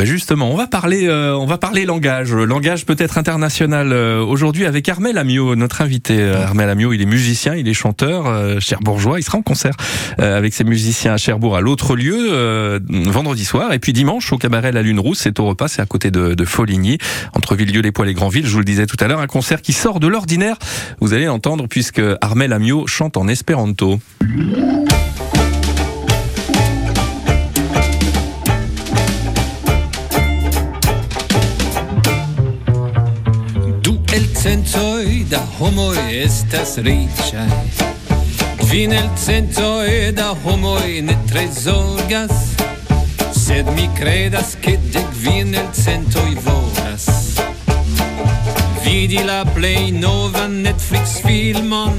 Bah justement, on va parler, euh, on va parler langage, langage peut-être international euh, aujourd'hui avec Armel Amiot, notre invité. Euh, Armel Amiot, il est musicien, il est chanteur, cherbourgeois. Il sera en concert avec ses musiciens à Cherbourg à l'autre lieu vendredi soir et puis dimanche au cabaret La Lune Rousse. C'est au repas, c'est à côté de, de Foligny, entre Villedieu-les-Poils et Grandville. Je vous le disais tout à l'heure, un concert qui sort de l'ordinaire. Vous allez l'entendre puisque Armel Amiot chante en espéranto. Da homoi estas riĉaj. Kvin el centoi da homoi ne tre zorgas, sed mi credas ke de kvin el volas. Vidi la plej Netflix-filmon,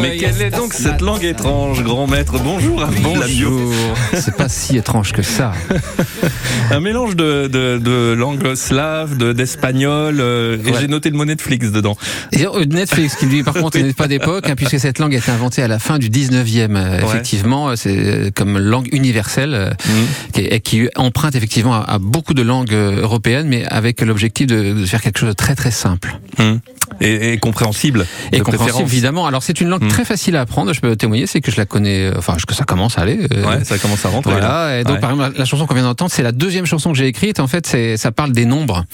mais quelle est donc cette langue étrange, grand maître? Bonjour, Bonjour. C'est pas si étrange que ça. Un mélange de, de, de langue slave, d'espagnol, euh, et j'ai noté le mot Netflix dedans. Et euh, Netflix, qui lui, par contre, n'est pas d'époque, hein, puisque cette langue a été inventée à la fin du 19e. Euh, effectivement, c'est comme langue universelle, mmh. qui, qui, emprunte effectivement à, beaucoup de langues européennes, mais avec l'objectif de, faire quelque chose de très très simple. Mmh. Et, et compréhensible. Et compréhensible, évidemment. Alors c'est une langue hmm. très facile à apprendre. Je peux témoigner, c'est que je la connais. Enfin, que ça commence à aller. Euh, ouais, ça commence à rentrer. Voilà. Et donc, par exemple, la chanson qu'on vient d'entendre, c'est la deuxième chanson que j'ai écrite. En fait, c'est ça parle des nombres.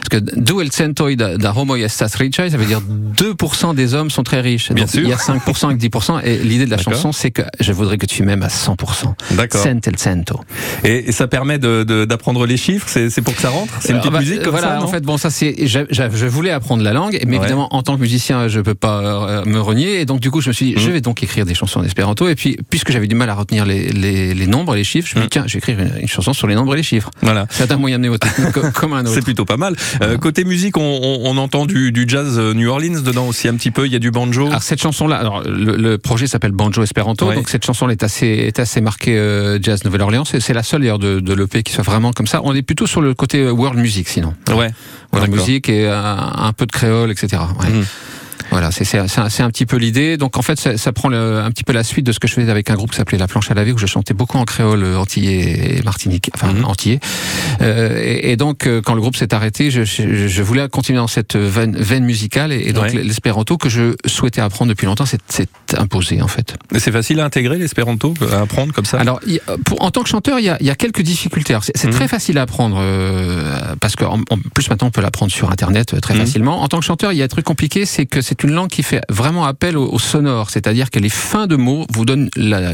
Parce que duel centoi da homo estas ça veut dire 2% des hommes sont très riches. Bien sûr. Il y a 5% et 10%. Et l'idée de la chanson, c'est que je voudrais que tu m'aimes à 100%. D'accord. Cent el cento. Et, ça permet d'apprendre de, les chiffres? C'est pour que ça rentre? C'est une petite euh, bah, musique comme voilà, ça. en fait, bon, ça c'est. Je, je, voulais apprendre la langue, mais évidemment, en tant que musicien, je peux pas euh, me renier. Et donc, du coup, je me suis dit, je mm. vais donc écrire des chansons en espéranto. Et puis, puisque j'avais du mal à retenir les, les, les nombres, les chiffres, je me suis dit, mm. tiens, je vais écrire une, chanson sur les nombres et les chiffres. Voilà. C'est un moyen mnémotechnique comme un autre. C'est plutôt pas mal. Euh, côté musique, on, on, entend du, du, jazz euh, New Orleans dedans aussi un petit peu. Il y a du banjo. Alors, cette chanson-là, alors, le, projet s'appelle Banjo Espéranto. Donc, cette chanson est assez, est assez marquée euh, jazz Nouvelle-Orléans. C'est la seule d'ailleurs de, de l'EP qui soit vraiment comme ça. On est plutôt sur le côté world music sinon. Ouais. World music et un, peu de créole, etc. Ouais. Mm. Voilà, c'est un, petit peu l'idée. Donc en fait, ça, ça prend le, un petit peu la suite de ce que je faisais avec un groupe qui s'appelait La Planche à laver, où je chantais beaucoup en créole euh, antillais et martinique, enfin mm antillais. Euh, et, et, donc euh, quand le groupe s'est arrêté, je, je, je, voulais continuer dans cette veine, veine musicale, et, donc l'espéranto que je souhaitais apprendre depuis longtemps, c'est imposé en fait. C'est facile à intégrer l'espéranto, à apprendre comme ça? Alors, pour, en tant que chanteur, il y y a quelques difficultés. C'est très mhm. facile à apprendre euh, parce qu'en en plus maintenant on peut l'apprendre sur Internet très mhm. facilement. En tant que chanteur, il y a un truc compliqué, c'est que c'est une langue qui fait vraiment appel au, sonore, c'est-à-dire que les fins de mots vous donnent la,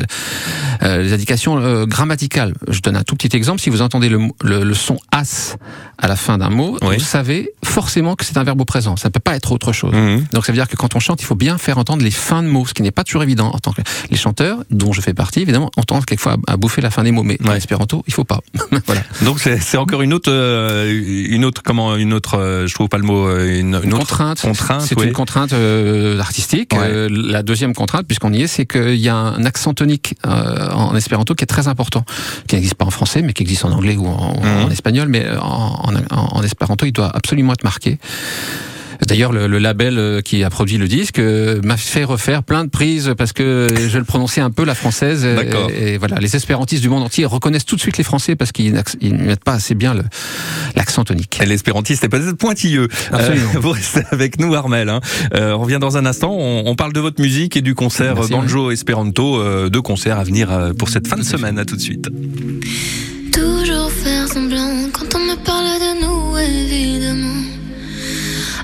euh, les indications euh, grammaticales. Je donne un tout petit exemple. Si vous entendez le, le, son as à la fin d'un mot, vous savez forcément que c'est un verbe au présent. Ça ne peut pas être autre chose. Mhm. Donc ça veut dire que quand on chante, il faut bien faire entendre les fins de mots, ce qui n'est pas toujours évident. En tant que les chanteurs, dont je fais partie, évidemment, entendent quelquefois à, bouffer la fin des mots, mais en espéranto, il faut pas. voilà. Donc c'est encore une autre, euh, une autre, comment, une autre, je trouve pas le mot, une, une, autre contrainte. contrainte c'est une contrainte euh, artistique. Euh, la deuxième contrainte, puisqu'on y est, c'est qu'il y a un accent tonique euh, en espéranto qui est très important, qui n'existe pas en français, mais qui existe en anglais ou en, mhm. espagnol, mais en, en, espéranto, il doit absolument être marqué. D'ailleurs, le, label euh, qui a produit le disque euh, m'a fait refaire plein de prises parce que je le prononçais un peu la française. Et, et, voilà, les espérantistes du monde entier reconnaissent tout de suite les Français parce qu'ils ne mettent pas assez bien l'accent tonique. L'espérantiste est peut-être pointilleux. Absolument. Euh, vous restez avec nous, Armel. Hein. Euh, on revient dans un instant. On, on, parle de votre musique et du concert Merci, Banjo Esperanto, euh, deux concerts à venir pour cette fin de semaine. À tout de suite. Toujours faire semblant quand on me parle de nous, évidemment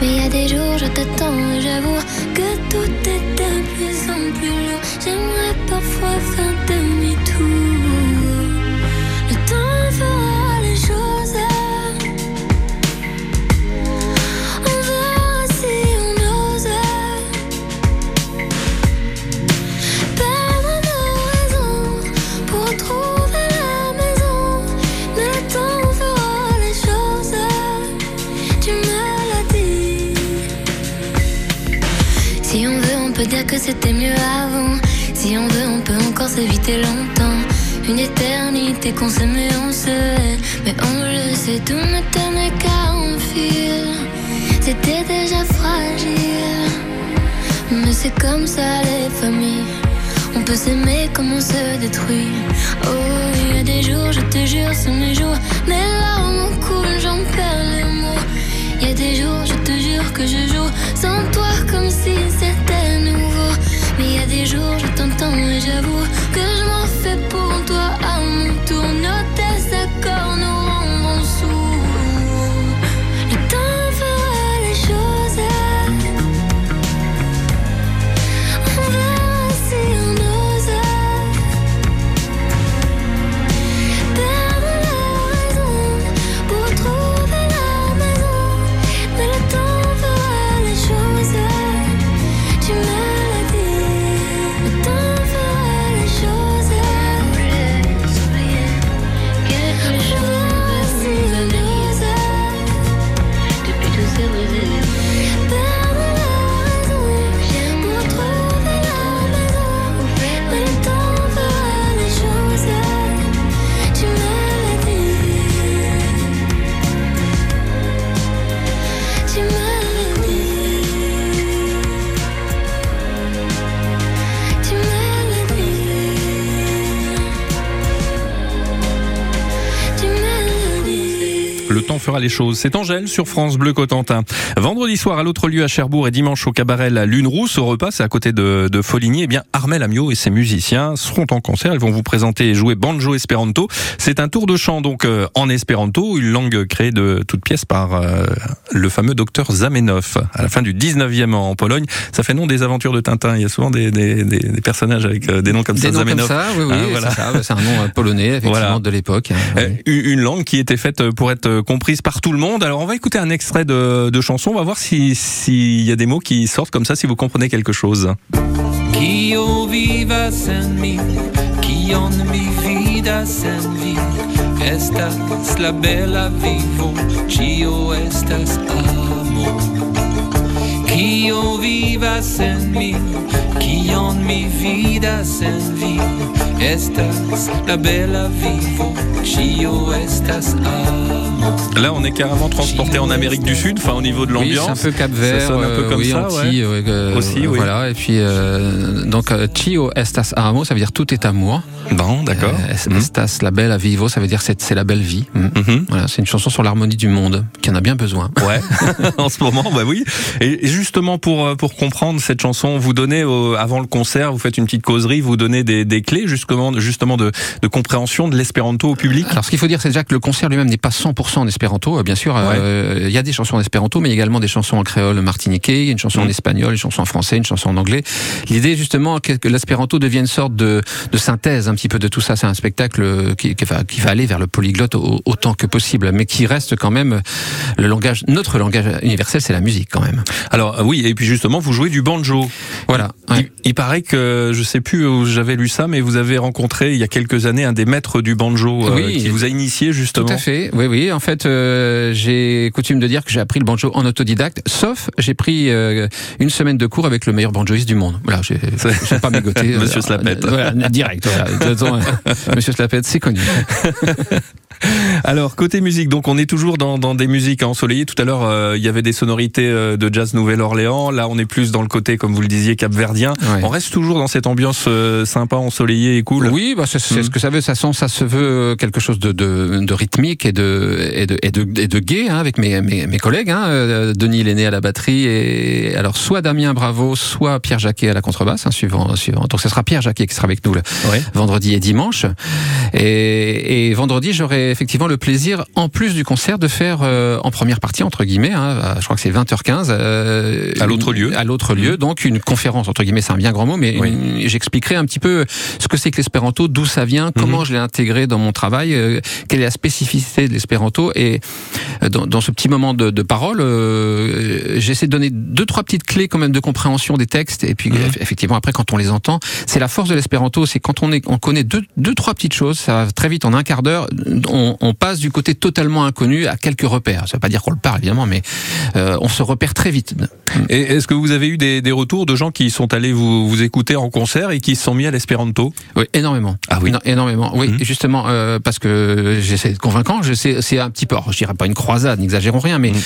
Mais il y a des jours, je t'attends et j'avoue que tout est de plus en plus lourd. J'aimerais parfois faire demi-tour. Le temps fera que c'était mieux avant. Si on veut, on peut encore s'éviter longtemps. Une éternité qu'on s'aime et on se hait. Mais on le sait, tout ne tenait qu'à un fil. C'était déjà fragile. Mais c'est comme ça les familles. On peut s'aimer comme on se détruit. Oh, il y a des jours, je te jure, c'est mes jours. Mes larmes coulent, j'en perds les mots. Il y a des jours, je te jure que je joue sans toi Le temps fera les choses. C'est Angèle sur France Bleu Cotentin. Vendredi soir à l'autre lieu à Cherbourg et dimanche au cabaret La Lune Rousse au repas, c'est à côté de, de Foligny. Eh bien, Armel Amiot et ses musiciens seront en concert. Ils vont vous présenter et jouer banjo espéranto. C'est un tour de chant donc euh, en espéranto, une langue créée de toutes pièces par euh, le fameux docteur Zamenhof à la fin du 19e en Pologne. Ça fait nom des aventures de Tintin. Il y a souvent des, des, des, des personnages avec euh, des noms comme Des ça. noms comme ça, oui, oui, Hein, voilà. c'est un nom euh, polonais, effectivement, Voilà. de l'époque. hein, Euh, oui. Une langue qui était faite pour être comprise par tout le monde. Alors on va écouter un extrait de, de chanson. On va voir si- s'il y a des mots qui sortent comme ça, si vous comprenez quelque chose. Kio viva sen mi, kion mi vidas sen vi. Estas la bella vivo, cio estas amo. Kio viva sen mi, kion mi vidas sen vi. Estas la bella vivo, cio estas amo. Là, on est carrément transporté en Amérique du Sud, enfin au niveau de Oui, c'est l'ambiance. un peu Cap Vert, Ça sonne un peu euh, comme oui, ça, Antilles, ouais, euh, Aussi, oui. Voilà, et puis euh, donc Chio estas amo, ça veut dire tout est amour. Bon, d'accord. Euh, Mhm. Estas la belle vivo, ça veut dire c'est la belle vie. Mm. Mhm. Voilà, c'est une chanson sur l'harmonie du monde, qui en a bien besoin. Ouais, en ce moment, bah oui. Et justement pour pour comprendre cette chanson, vous donnez avant le concert, vous faites une petite causerie, vous donnez des, des clés justement justement de, de compréhension de l'espéranto au public. Alors, ce qu'il faut dire, c'est déjà que le concert lui-même n'est pas 100% en espéranto. Euh, Bien sûr, euh, il y a des chansons en espéranto, mais également des chansons en créole martiniquais, il y a une chanson en Mm. espagnol, une chanson en français, une chanson en anglais. L'idée, justement, que que l'espéranto devienne une sorte de, de synthèse un petit peu de tout ça. C'est un spectacle qui, qui, va, qui va aller vers le polyglotte au- autant que possible, mais qui reste quand même le langage, notre langage universel, c'est la musique quand même. Alors euh, oui, et puis justement, vous jouez du banjo. Voilà. Ouais. Il, paraît que je sais plus où j'avais lu ça, mais vous avez rencontré il y a quelques années un des maîtres du banjo euh, qui vous a initié justement. Tout à fait, oui, oui. En fait, euh, j'ai coutume de dire que j'ai appris le banjo en autodidacte, sauf j'ai pris euh, une semaine de cours avec le meilleur banjoiste du monde. Voilà, j'ai pas mégoté. Monsieur Slapette. Voilà, direct. Voilà. Euh, Monsieur Slapette, c'est connu. Alors côté musique, donc on est toujours dans, dans des musiques ensoleillées. Tout à l'heure, euh, il y avait des sonorités euh, de jazz Nouvelle-Orléans. Là, on est plus dans le côté, comme vous le disiez, capverdien. Ouais. On reste toujours dans cette ambiance euh, sympa, ensoleillée et cool. Oui, bah, c'est ce que ça veut. Ça, sent, ça se veut quelque chose de, de, de rythmique et de, et de, et de, et de gai hein, avec mes, mes, mes collègues. Hein, Euh, Denis Lenné à la batterie et alors soit Damien Bravo, soit Pierre Jacquet à la contrebasse, hein, suivant, suivant. Donc ce sera Pierre Jacquet qui sera avec nous Ouais. vendredi et dimanche. Et, et vendredi, j'aurai effectivement le plaisir, en plus du concert, de faire euh, en première partie entre guillemets. Hein, je crois que c'est 20h15 euh, À l'autre lieu. À l'autre lieu, donc une conférence entre guillemets, c'est un bien grand mot, mais Oui. j'expliquerai un petit peu ce que c'est que l'espéranto, d'où ça vient, Mhm. comment je l'ai intégré dans mon travail, euh, quelle est la spécificité de l'espéranto. Et euh, dans, dans ce petit moment de, de parole, euh, j'essaie de donner deux trois petites clés quand même de compréhension des textes. Et puis eff- effectivement après quand on les entend, c'est la force de l'espéranto, c'est quand on est on connaît deux deux trois petites choses, ça va très vite en un quart d'heure, on, on, passe du côté totalement inconnu à quelques repères. Ça veut pas dire qu'on le parle évidemment, mais euh, on se repère très vite. Et est-ce que vous avez eu des, des, retours de gens qui sont allés vous, vous écouter en concert et qui se sont mis à l'espéranto? Oui, énormément. Ah oui, énormément. Oui, mmh. justement euh, parce que j'essaie de convaincre. C'est un petit peu, je dirais pas une croisade, n'exagérons rien, mais mmh.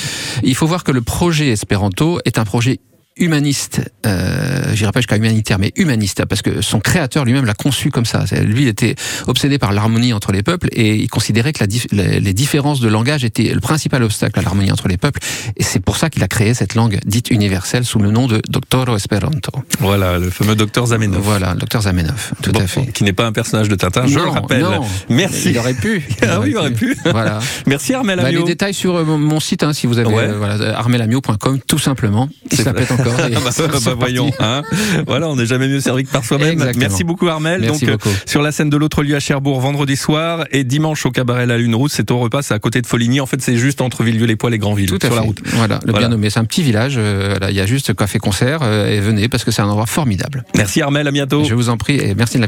il faut voir que le projet espéranto est un projet humaniste, euh, j'irai pas jusqu'à humanitaire, mais humaniste, parce que son créateur lui-même l'a conçu comme ça. Lui était obsédé par l'harmonie entre les peuples et il considérait que la, les différences de langage étaient le principal obstacle à l'harmonie entre les peuples. Et c'est pour ça qu'il a créé cette langue dite universelle sous le nom de Doctor Esperanto. Voilà, le fameux docteur Zamenhof. Voilà, le docteur Zamenhof, tout bon, à fait. Qui n'est pas un personnage de Tintin, je non, le rappelle. Non, Merci. Il aurait pu. Il ah oui, il aurait pu. Voilà. Merci Armel bah, Amio. les détails sur mon site, hein, si vous avez ouais. euh, voilà, armelamio.com, tout simplement. Il ah bah, bah, voyons, hein. voilà, on n'est jamais mieux servi que par soi-même. Merci beaucoup Armel. Merci Donc beaucoup. sur la scène de l'autre lieu à Cherbourg vendredi soir et dimanche au cabaret La Lune Rouge, c'est au repas, c'est à côté de Foligny. En fait, c'est juste entre Villedieu-les-Poils et Grandville, Tout à sur fait. la route. Voilà, le Voilà. bien nommé. C'est un petit village. euh, là, il y a juste café concert euh, et venez parce que c'est un endroit formidable. Merci Armel, à bientôt. Je vous en prie et merci de la